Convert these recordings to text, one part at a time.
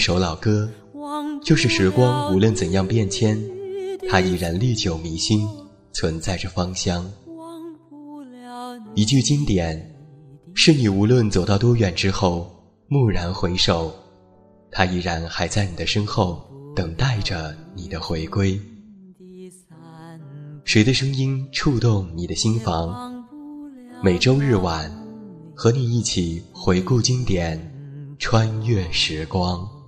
一首老歌，就是时光无论怎样变迁，它依然历久弥新，存在着芳香。一句经典，是你无论走到多远之后，蓦然回首，它依然还在你的身后，等待着你的回归。谁的声音触动你的心房？每周日晚，和你一起回顾经典，穿越时光。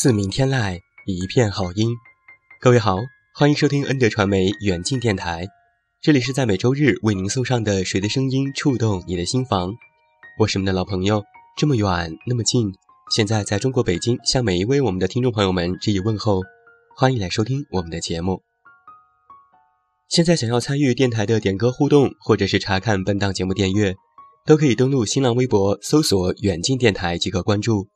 自名天籁，一片好音。各位好，欢迎收听恩德传媒远近电台，这里是在每周日为您送上的谁的声音触动你的心房。我是你们的老朋友，这么远，那么近。现在在中国北京，向每一位我们的听众朋友们致以问候，欢迎来收听我们的节目。现在想要参与电台的点歌互动，或者是查看本档节目订阅，都可以登录新浪微博搜索“远近电台”即可关注。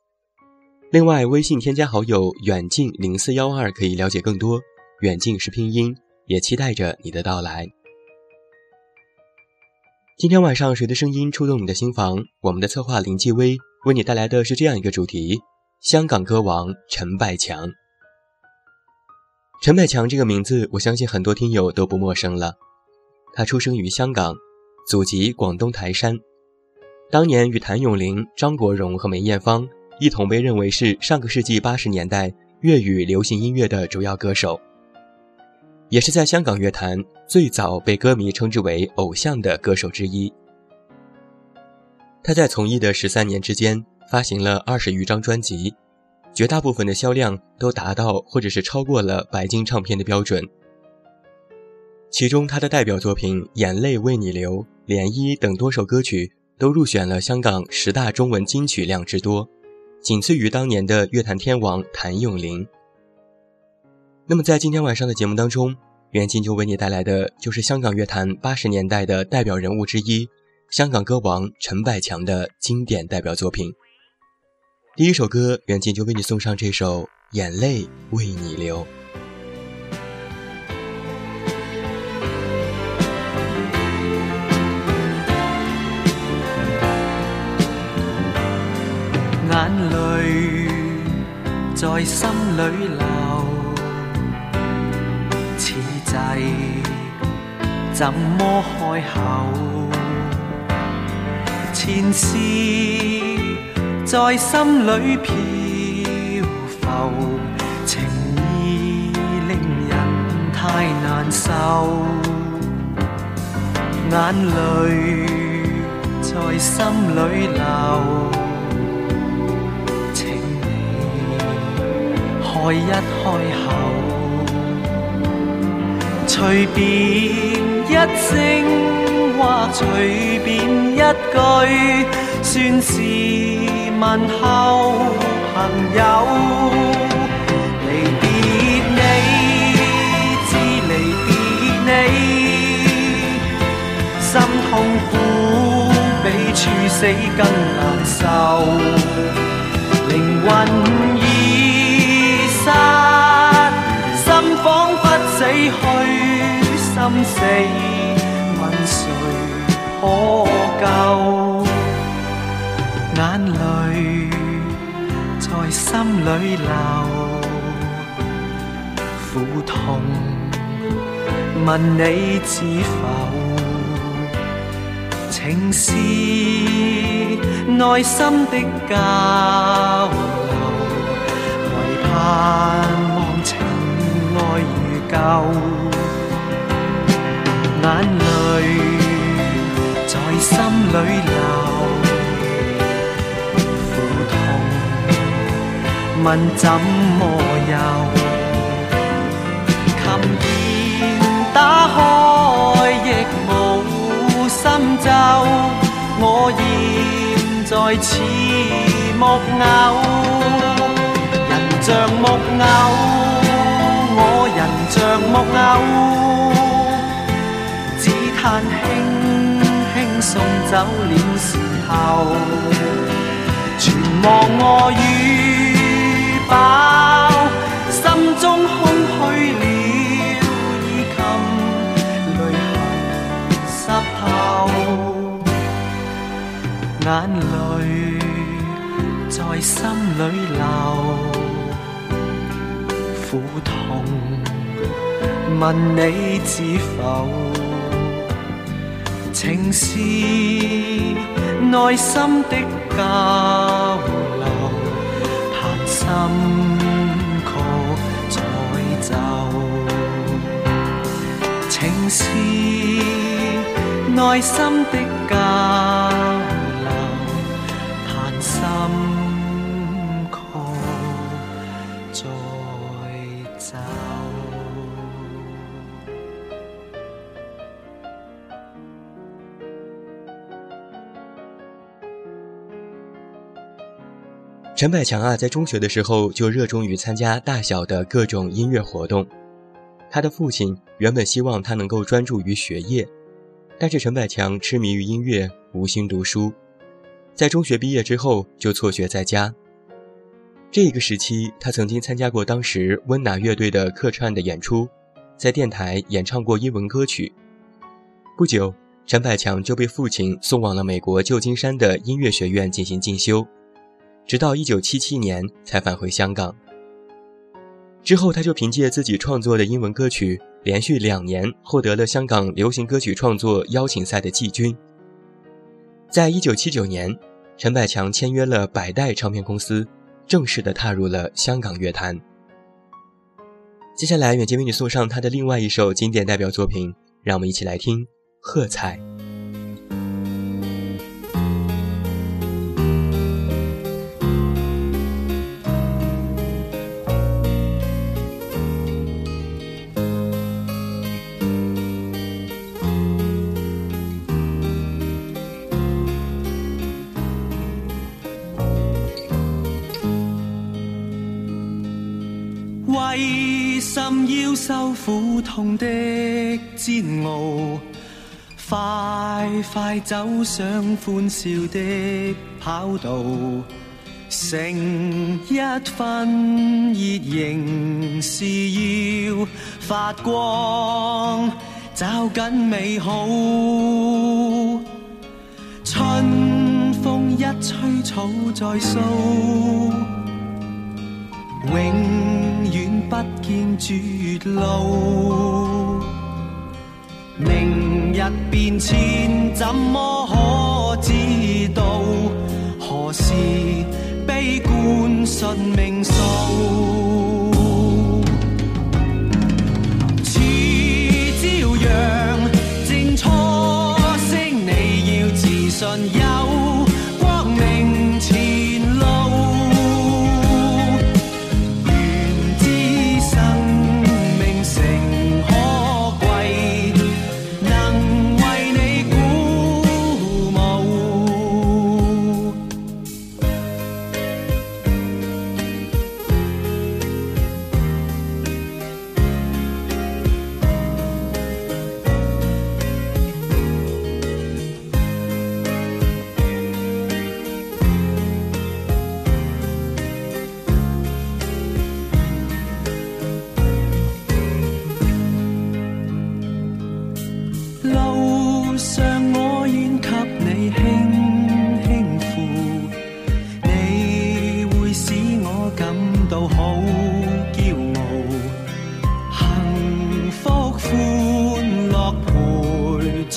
另外，微信添加好友“远近零四幺二”可以了解更多。远近是拼音，也期待着你的到来。今天晚上谁的声音触动你的心房？我们的策划林继威为你带来的是这样一个主题：香港歌王陈百强。陈百强这个名字，我相信很多听友都不陌生了。他出生于香港，祖籍广东台山。当年与谭咏麟、张国荣和梅艳芳。一同被认为是上个世纪八十年代粤语流行音乐的主要歌手，也是在香港乐坛最早被歌迷称之为偶像的歌手之一。他在从艺的十三年之间发行了二十余张专辑，绝大部分的销量都达到或者是超过了白金唱片的标准。其中，他的代表作品《眼泪为你流》《涟漪》等多首歌曲都入选了香港十大中文金曲量之多。仅次于当年的乐坛天王谭咏麟。那么，在今天晚上的节目当中，袁静就为你带来的就是香港乐坛八十年代的代表人物之一、香港歌王陈百强的经典代表作品。第一首歌，袁静就为你送上这首《眼泪为你流》。在心里流，此际怎么开口？前事在心里飘浮，情意令人太难受，眼泪在心里流。一开口，随便一声或随便一句，算是问候朋友。离别你，知离别你，心痛苦比处死更难受，灵魂。心死，问谁可救？眼泪在心里流，苦痛问你知否？情是内心的交流，唯盼望情爱如旧。眼泪在心里流，苦痛问怎么游？琴键打开亦无心奏，我现在似木偶，人像木偶，我人像木偶。叹，轻轻送走了时候，全忘我与饱，心中空虚了，衣襟泪痕湿透，眼泪在心里流，苦痛问你知否？情是内心的交流，弹心曲再奏。情是内心的交。陈百强啊，在中学的时候就热衷于参加大小的各种音乐活动。他的父亲原本希望他能够专注于学业，但是陈百强痴迷于音乐，无心读书，在中学毕业之后就辍学在家。这个时期，他曾经参加过当时温拿乐队的客串的演出，在电台演唱过英文歌曲。不久，陈百强就被父亲送往了美国旧金山的音乐学院进行进修。直到1977年才返回香港。之后，他就凭借自己创作的英文歌曲，连续两年获得了香港流行歌曲创作邀请赛的季军。在一九七九年，陈百强签约了百代唱片公司，正式的踏入了香港乐坛。接下来，远近为你送上他的另外一首经典代表作品，让我们一起来听，喝彩。痛的煎熬，快快走上欢笑的跑道。剩一分热，仍是要发光。找紧美好，春风一吹，草在苏。永远不见绝路，明日变迁怎么可知道？何时悲观顺命数？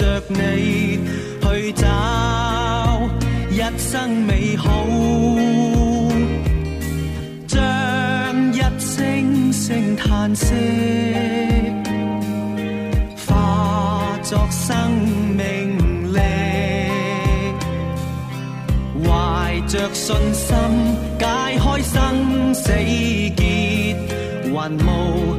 着你去找一生美好，将一声声叹息化作生命力，怀着信心解开生死结，还无。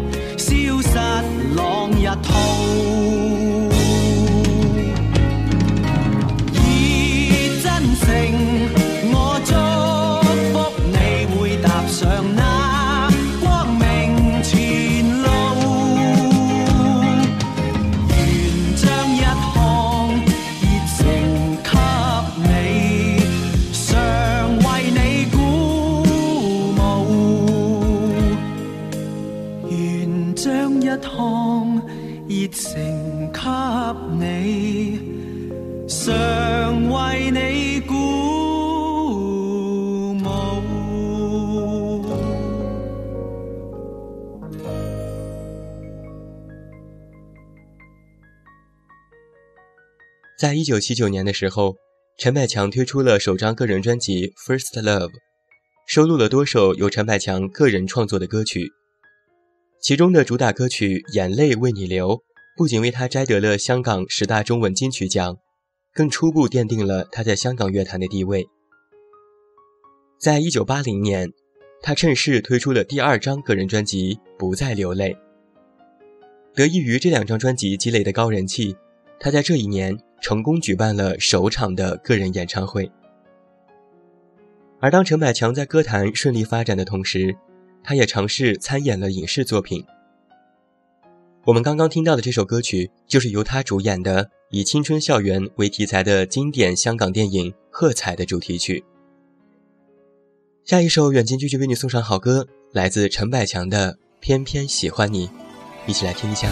在一九七九年的时候，陈百强推出了首张个人专辑《First Love》，收录了多首由陈百强个人创作的歌曲，其中的主打歌曲《眼泪为你流》不仅为他摘得了香港十大中文金曲奖，更初步奠定了他在香港乐坛的地位。在一九八零年，他趁势推出了第二张个人专辑《不再流泪》。得益于这两张专辑积累的高人气，他在这一年。成功举办了首场的个人演唱会。而当陈百强在歌坛顺利发展的同时，他也尝试参演了影视作品。我们刚刚听到的这首歌曲，就是由他主演的以青春校园为题材的经典香港电影《喝彩》的主题曲。下一首，远近继续为你送上好歌，来自陈百强的《偏偏喜欢你》，一起来听一下。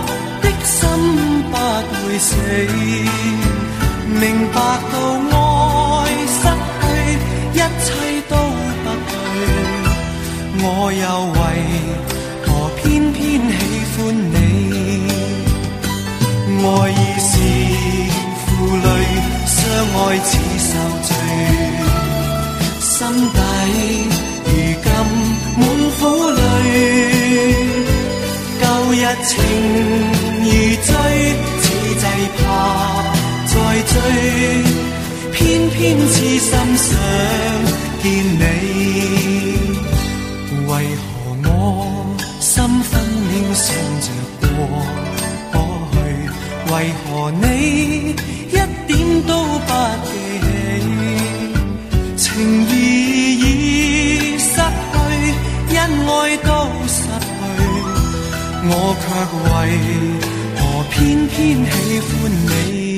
心不会死，明白到爱失去，一切都不对。我又为何偏偏喜欢你？爱已是负累，相爱似受罪，心底如今满苦泪。旧日情。如醉此际怕再追，偏偏痴心想见你。为何我心分秒想着过去？为何你一点都不记起？情义已失去，恩爱都失去，我却为。偏偏喜欢你。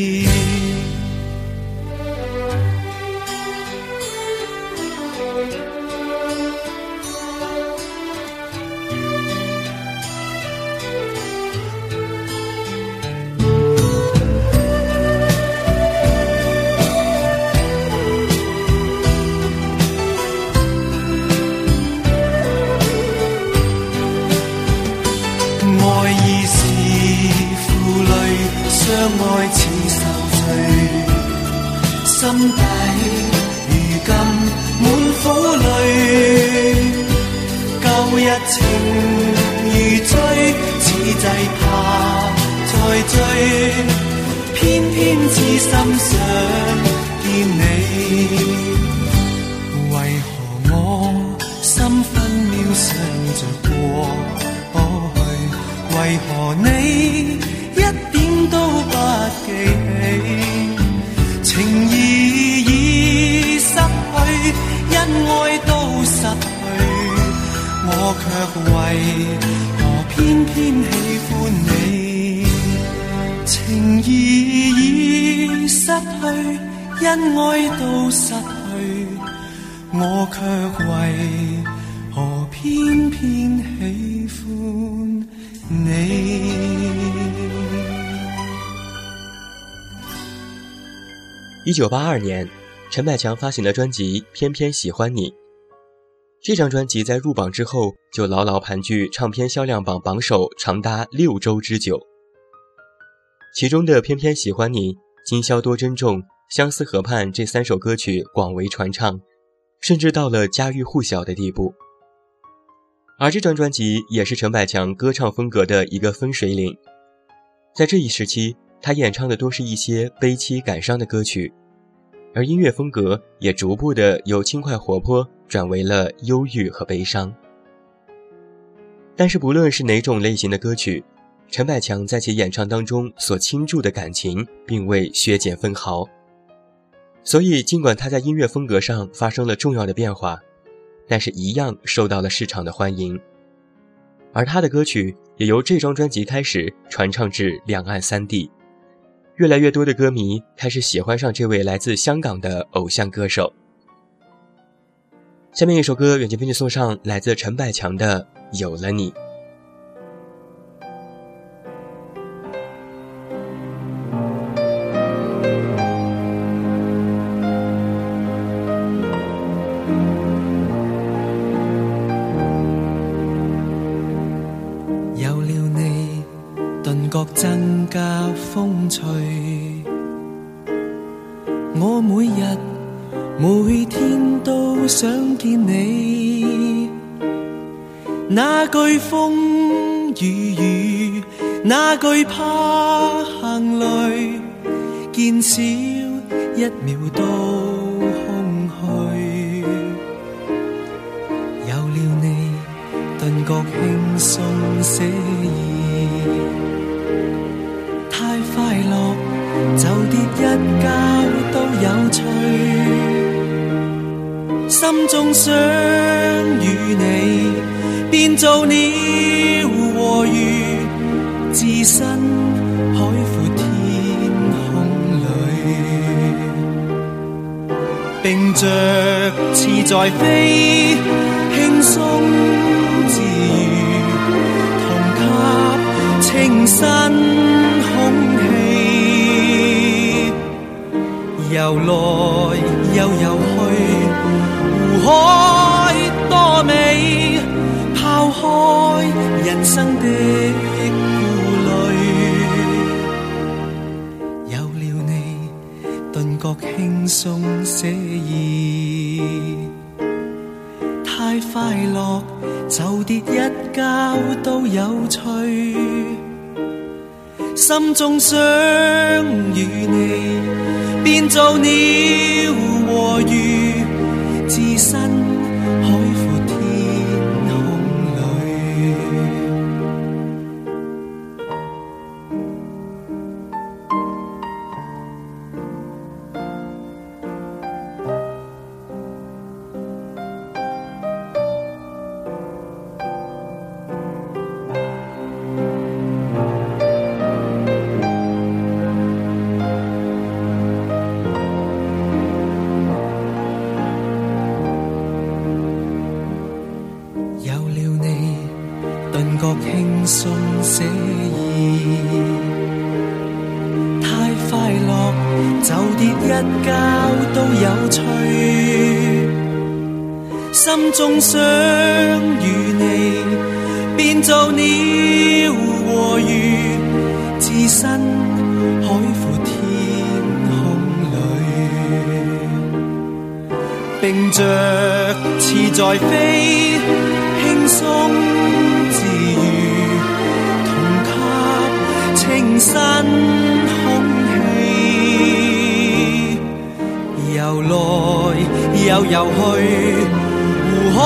一九八二年，陈百强发行的专辑《偏偏喜欢你》，这张专辑在入榜之后就牢牢盘踞唱片销量榜榜首长达六周之久。其中的《偏偏喜欢你》《今宵多珍重》《相思河畔》这三首歌曲广为传唱，甚至到了家喻户晓的地步。而这张专辑也是陈百强歌唱风格的一个分水岭，在这一时期。他演唱的多是一些悲凄感伤的歌曲，而音乐风格也逐步的由轻快活泼转为了忧郁和悲伤。但是不论是哪种类型的歌曲，陈百强在其演唱当中所倾注的感情并未削减分毫，所以尽管他在音乐风格上发生了重要的变化，但是一样受到了市场的欢迎，而他的歌曲也由这张专辑开始传唱至两岸三地。越来越多的歌迷开始喜欢上这位来自香港的偶像歌手。下面一首歌，远近编辑送上来自陈百强的《有了你》。有了你，顿觉真。风吹，我每日每天都想见你。哪惧风雨雨，哪惧怕行旅，见少一秒都空虚。有了你，顿觉轻松写意。快乐，就跌一跤都有趣。心中想与你，变做鸟和鱼，置身海阔天空里，并着翅在飞，轻松自如，同给清新。游来又游去，湖海多美，抛开人生的顾虑，有了你，顿觉轻松惬意。太快乐，就跌一跤都有趣。心中想与你，变做鸟和鱼。飘和鱼置身海阔天空里，并着翅在飞，轻松自如，同吸清新空气，游来又游去，湖海。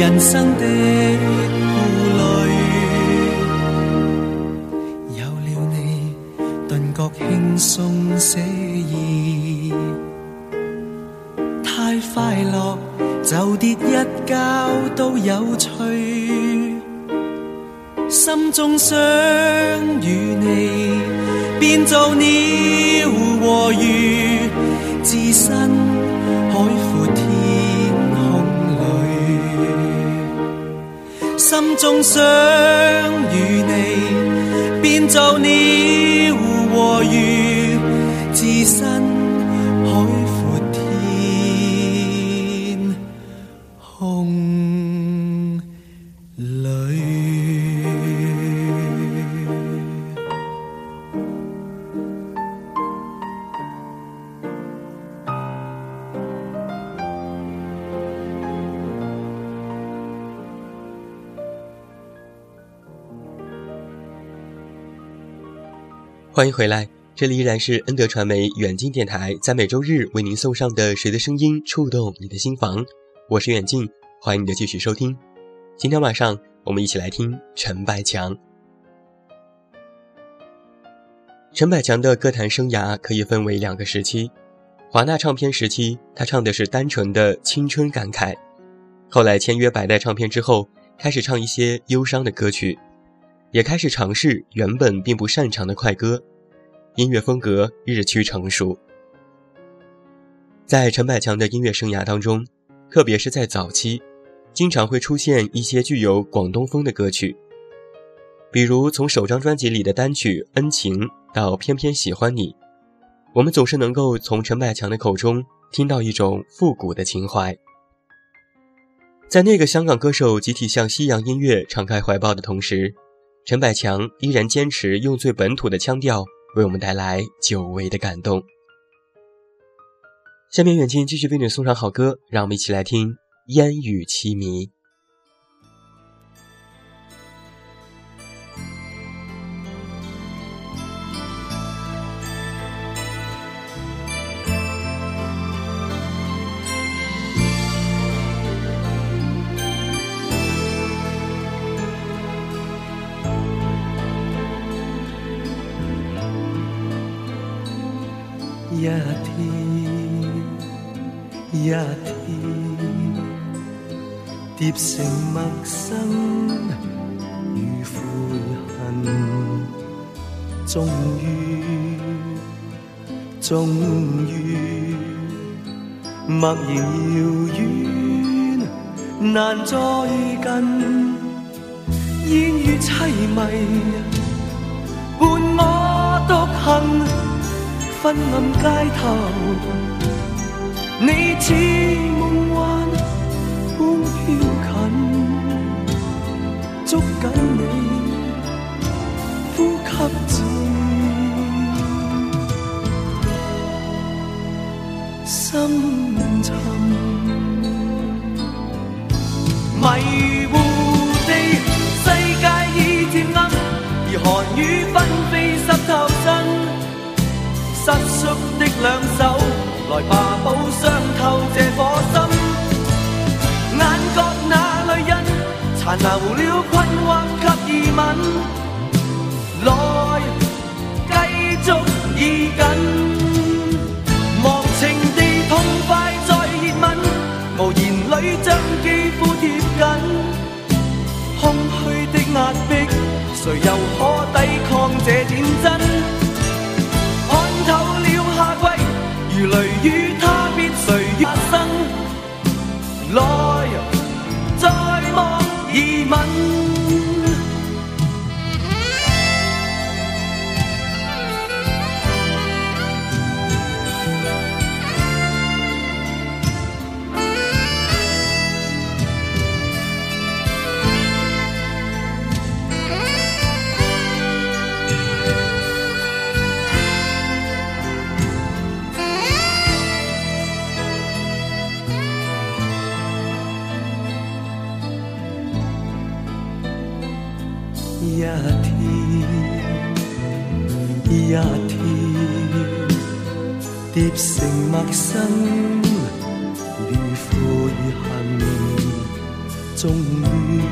人生的顾虑，有了你，顿觉轻松惬意。太快乐就跌一跤都有趣。心中想与你，变做鸟和鱼，置身海阔。心中想与你，变做了和鱼。欢迎回来，这里依然是恩德传媒远近电台，在每周日为您送上的谁的声音触动你的心房。我是远近，欢迎你的继续收听。今天晚上我们一起来听陈百强。陈百强的歌坛生涯可以分为两个时期：华纳唱片时期，他唱的是单纯的青春感慨；后来签约百代唱片之后，开始唱一些忧伤的歌曲。也开始尝试原本并不擅长的快歌，音乐风格日趋成熟。在陈百强的音乐生涯当中，特别是在早期，经常会出现一些具有广东风的歌曲，比如从首张专辑里的单曲《恩情》到《偏偏喜欢你》，我们总是能够从陈百强的口中听到一种复古的情怀。在那个香港歌手集体向西洋音乐敞开怀抱的同时，陈百强依然坚持用最本土的腔调，为我们带来久违的感动。下面，远近继续为你送上好歌，让我们一起来听《烟雨凄迷》。这点真看透了夏季，如雷雨。一天叠成陌生与悔恨，终于，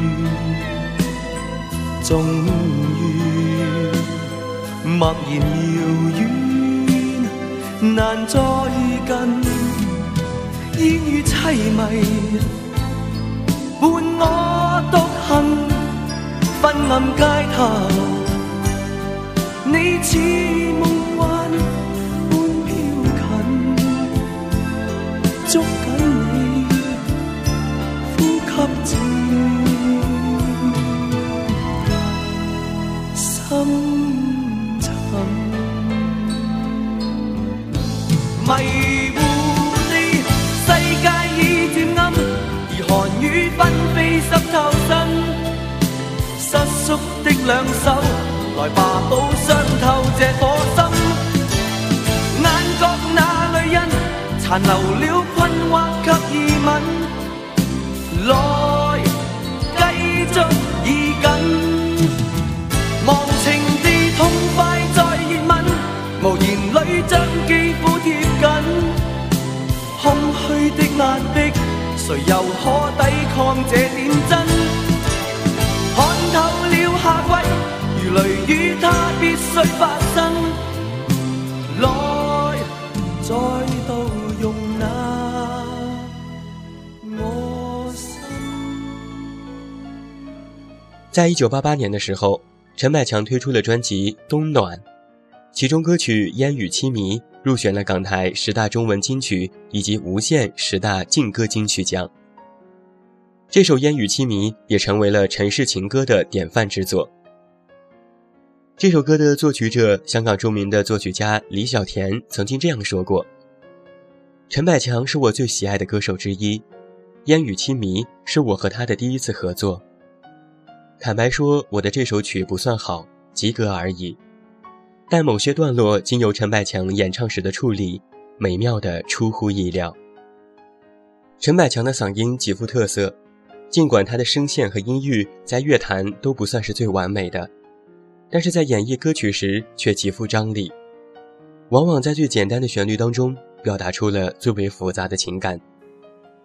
终于，默然遥远，难再近。烟雨凄迷，伴我独行，昏暗街头。你似梦幻般飘近，捉紧你，呼吸渐深沉，迷糊地世界已渐暗，而寒雨纷飞湿透身，失缩的两手。来吧，都伤透这颗心，眼角那泪印残留了困惑及疑问。来，继续依紧，忘情地痛快再热吻，无言里将肌肤贴紧，空虚的压迫，谁又可抵抗这点真？看透了夏季。雷雨，必须发生。来，再度在一九八八年的时候，陈百强推出了专辑《冬暖》，其中歌曲《烟雨凄迷》入选了港台十大中文金曲以及无线十大劲歌金曲奖。这首《烟雨凄迷》也成为了陈氏情歌的典范之作。这首歌的作曲者，香港著名的作曲家李小田曾经这样说过：“陈百强是我最喜爱的歌手之一，《烟雨凄迷》是我和他的第一次合作。坦白说，我的这首曲不算好，及格而已。但某些段落经由陈百强演唱时的处理，美妙的出乎意料。陈百强的嗓音极富特色，尽管他的声线和音域在乐坛都不算是最完美的。”但是在演绎歌曲时却极富张力，往往在最简单的旋律当中表达出了最为复杂的情感，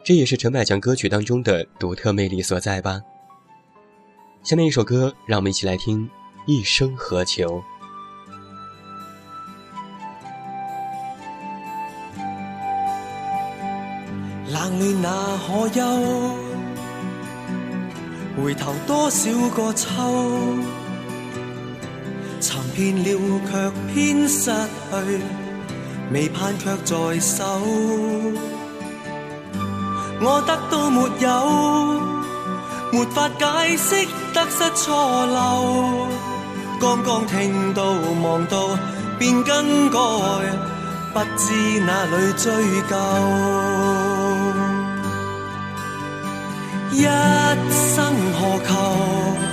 这也是陈百强歌曲当中的独特魅力所在吧。下面一首歌，让我们一起来听《一生何求》。骗了却偏失去，未盼却在手，我得到没有，没法解释得失错漏。刚刚听到望到便更改，不知哪里追究。一生何求？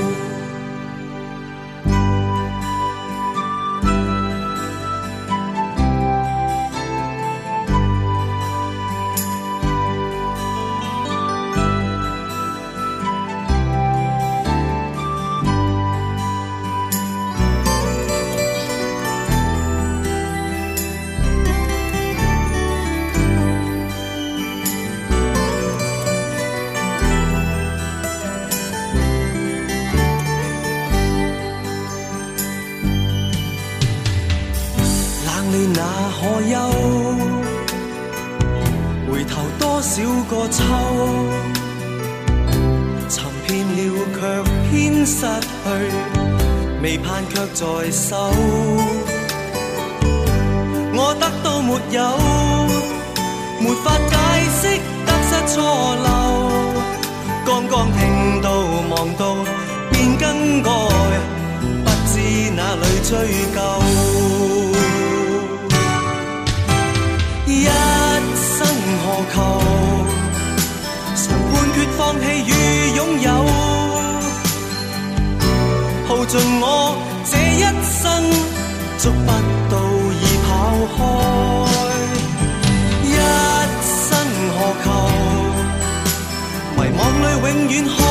gün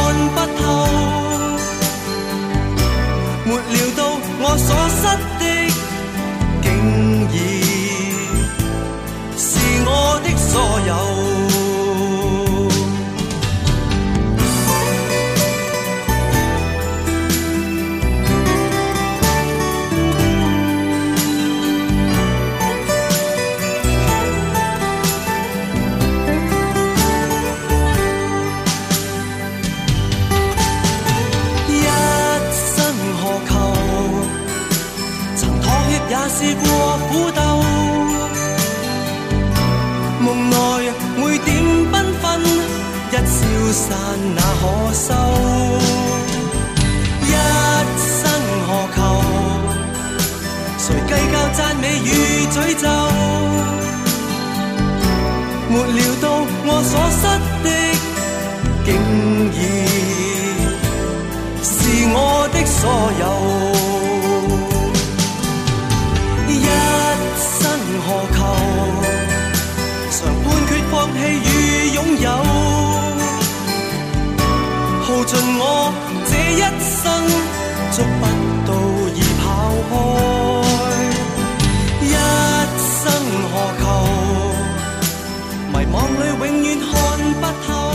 捉不到已跑开，一生何求？迷惘里永远看不透，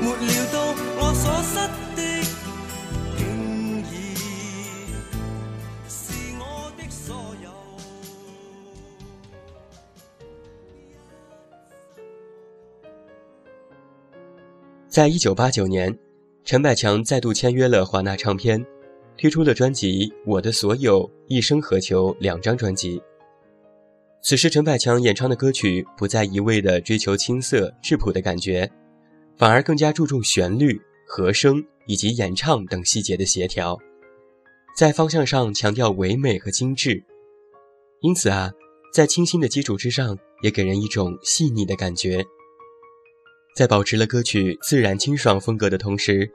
没料到我所失的，竟已是我的所有。在一九八九年。陈百强再度签约了华纳唱片，推出了专辑《我的所有》《一生何求》两张专辑。此时，陈百强演唱的歌曲不再一味的追求青涩质朴的感觉，反而更加注重旋律、和声以及演唱等细节的协调，在方向上强调唯美和精致。因此啊，在清新的基础之上，也给人一种细腻的感觉。在保持了歌曲自然清爽风格的同时，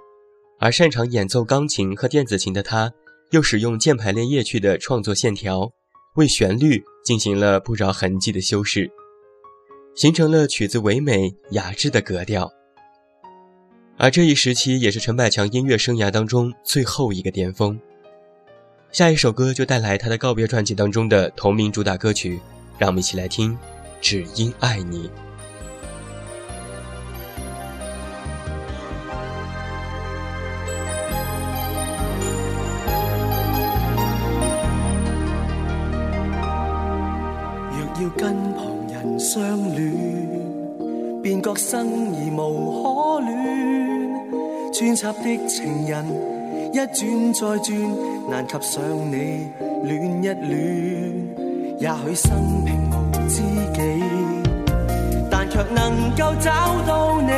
而擅长演奏钢琴和电子琴的他，又使用键盘练夜曲的创作线条，为旋律进行了不着痕迹的修饰，形成了曲子唯美雅致的格调。而这一时期也是陈百强音乐生涯当中最后一个巅峰。下一首歌就带来他的告别传记当中的同名主打歌曲，让我们一起来听《只因爱你》。生而无可恋，穿插的情人一转再转，难及上你恋一恋。也许生平无知己，但却能够找到你。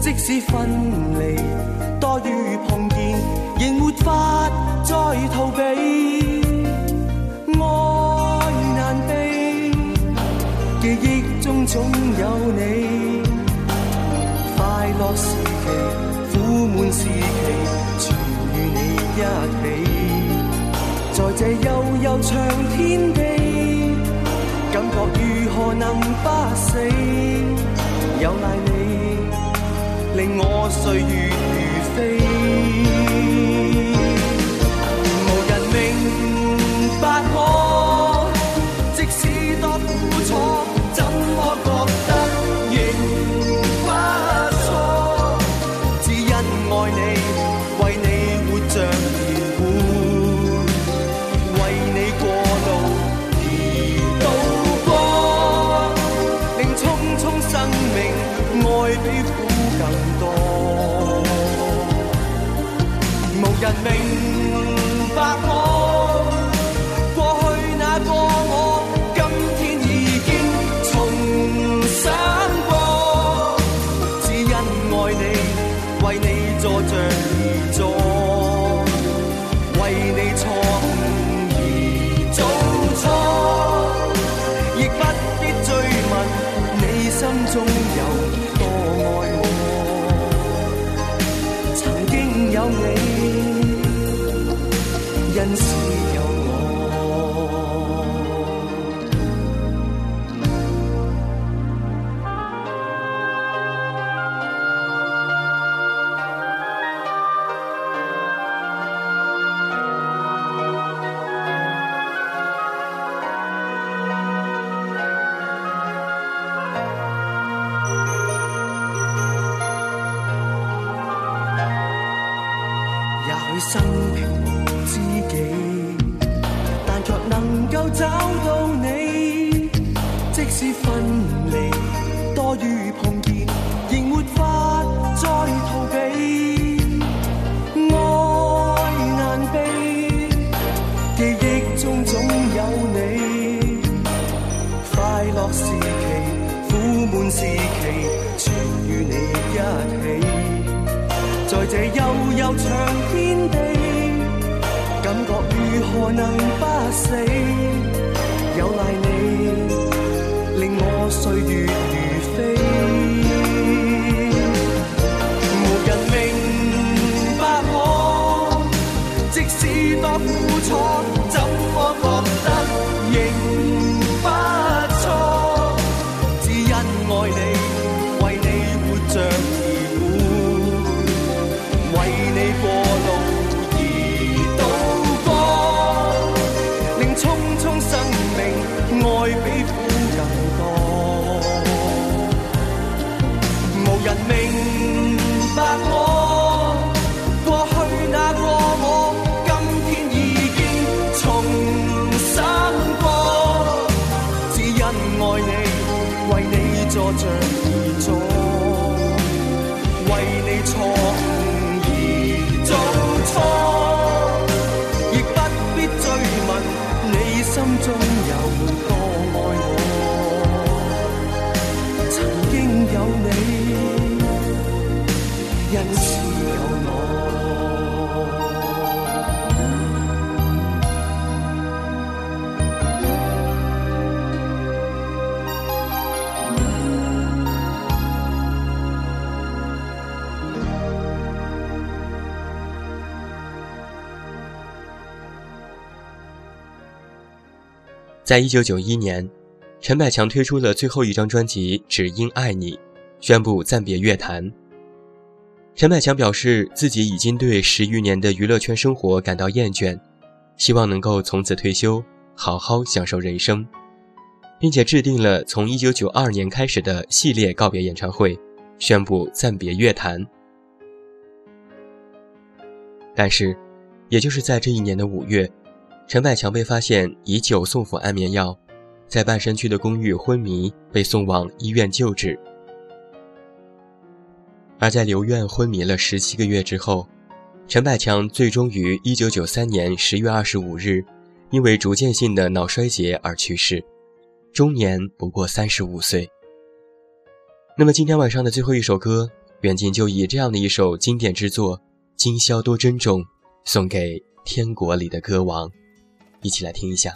即使分离多于碰见，仍没法再逃避。中有你，快乐时期、苦闷时期，全与你一起。在这悠悠长天地，感觉如何能不死？有赖你，令我岁月如飞。明。一生的知己，但却能够找到你，即使分。能不死？有赖。坐着。在一九九一年，陈百强推出了最后一张专辑《只因爱你》，宣布暂别乐坛。陈百强表示自己已经对十余年的娱乐圈生活感到厌倦，希望能够从此退休，好好享受人生，并且制定了从一九九二年开始的系列告别演唱会，宣布暂别乐坛。但是，也就是在这一年的五月。陈百强被发现以酒送服安眠药，在半山区的公寓昏迷，被送往医院救治。而在留院昏迷了十七个月之后，陈百强最终于一九九三年十月二十五日，因为逐渐性的脑衰竭而去世，终年不过三十五岁。那么今天晚上的最后一首歌，远近就以这样的一首经典之作《今宵多珍重》，送给天国里的歌王。一起来听一下。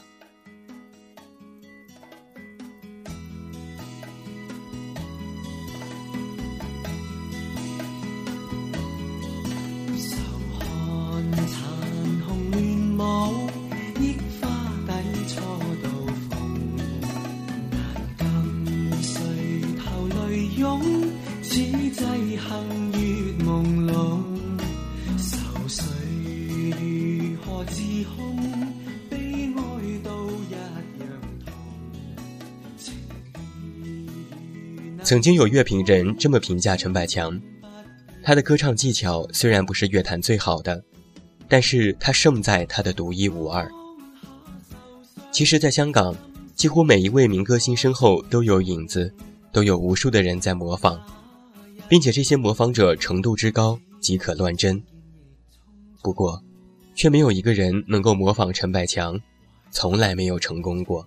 曾经有乐评人这么评价陈百强，他的歌唱技巧虽然不是乐坛最好的，但是他胜在他的独一无二。其实，在香港，几乎每一位民歌星身后都有影子，都有无数的人在模仿，并且这些模仿者程度之高，即可乱真。不过，却没有一个人能够模仿陈百强，从来没有成功过。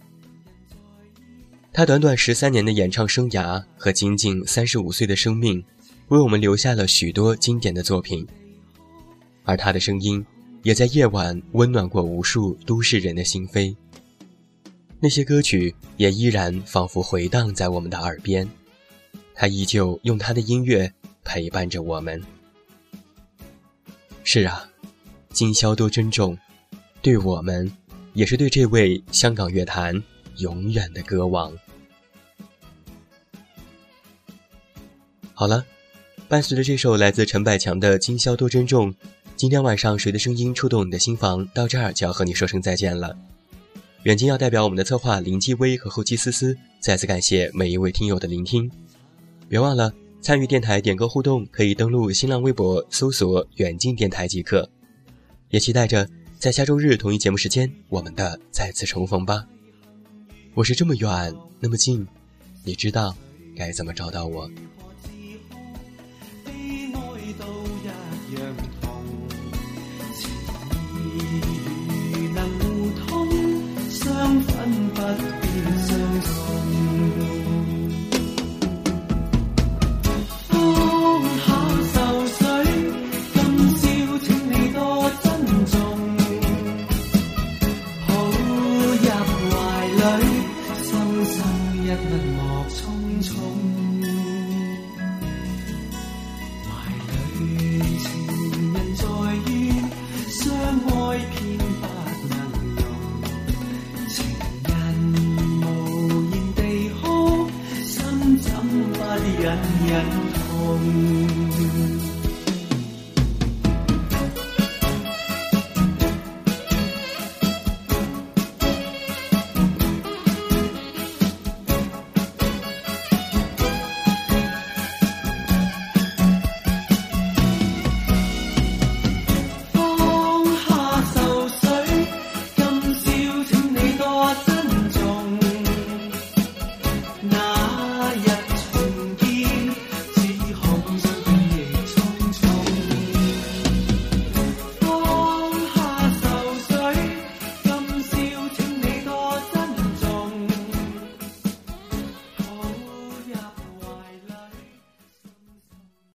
他短短十三年的演唱生涯和仅仅三十五岁的生命，为我们留下了许多经典的作品，而他的声音也在夜晚温暖过无数都市人的心扉。那些歌曲也依然仿佛回荡在我们的耳边，他依旧用他的音乐陪伴着我们。是啊，今宵多珍重，对我们，也是对这位香港乐坛永远的歌王。好了，伴随着这首来自陈百强的《今宵多珍重》，今天晚上谁的声音触动你的心房？到这儿就要和你说声再见了。远近要代表我们的策划林继威和后期思思，再次感谢每一位听友的聆听。别忘了参与电台点歌互动，可以登录新浪微博搜索“远近电台”即可。也期待着在下周日同一节目时间，我们的再次重逢吧。我是这么远，那么近，你知道该怎么找到我？分不分？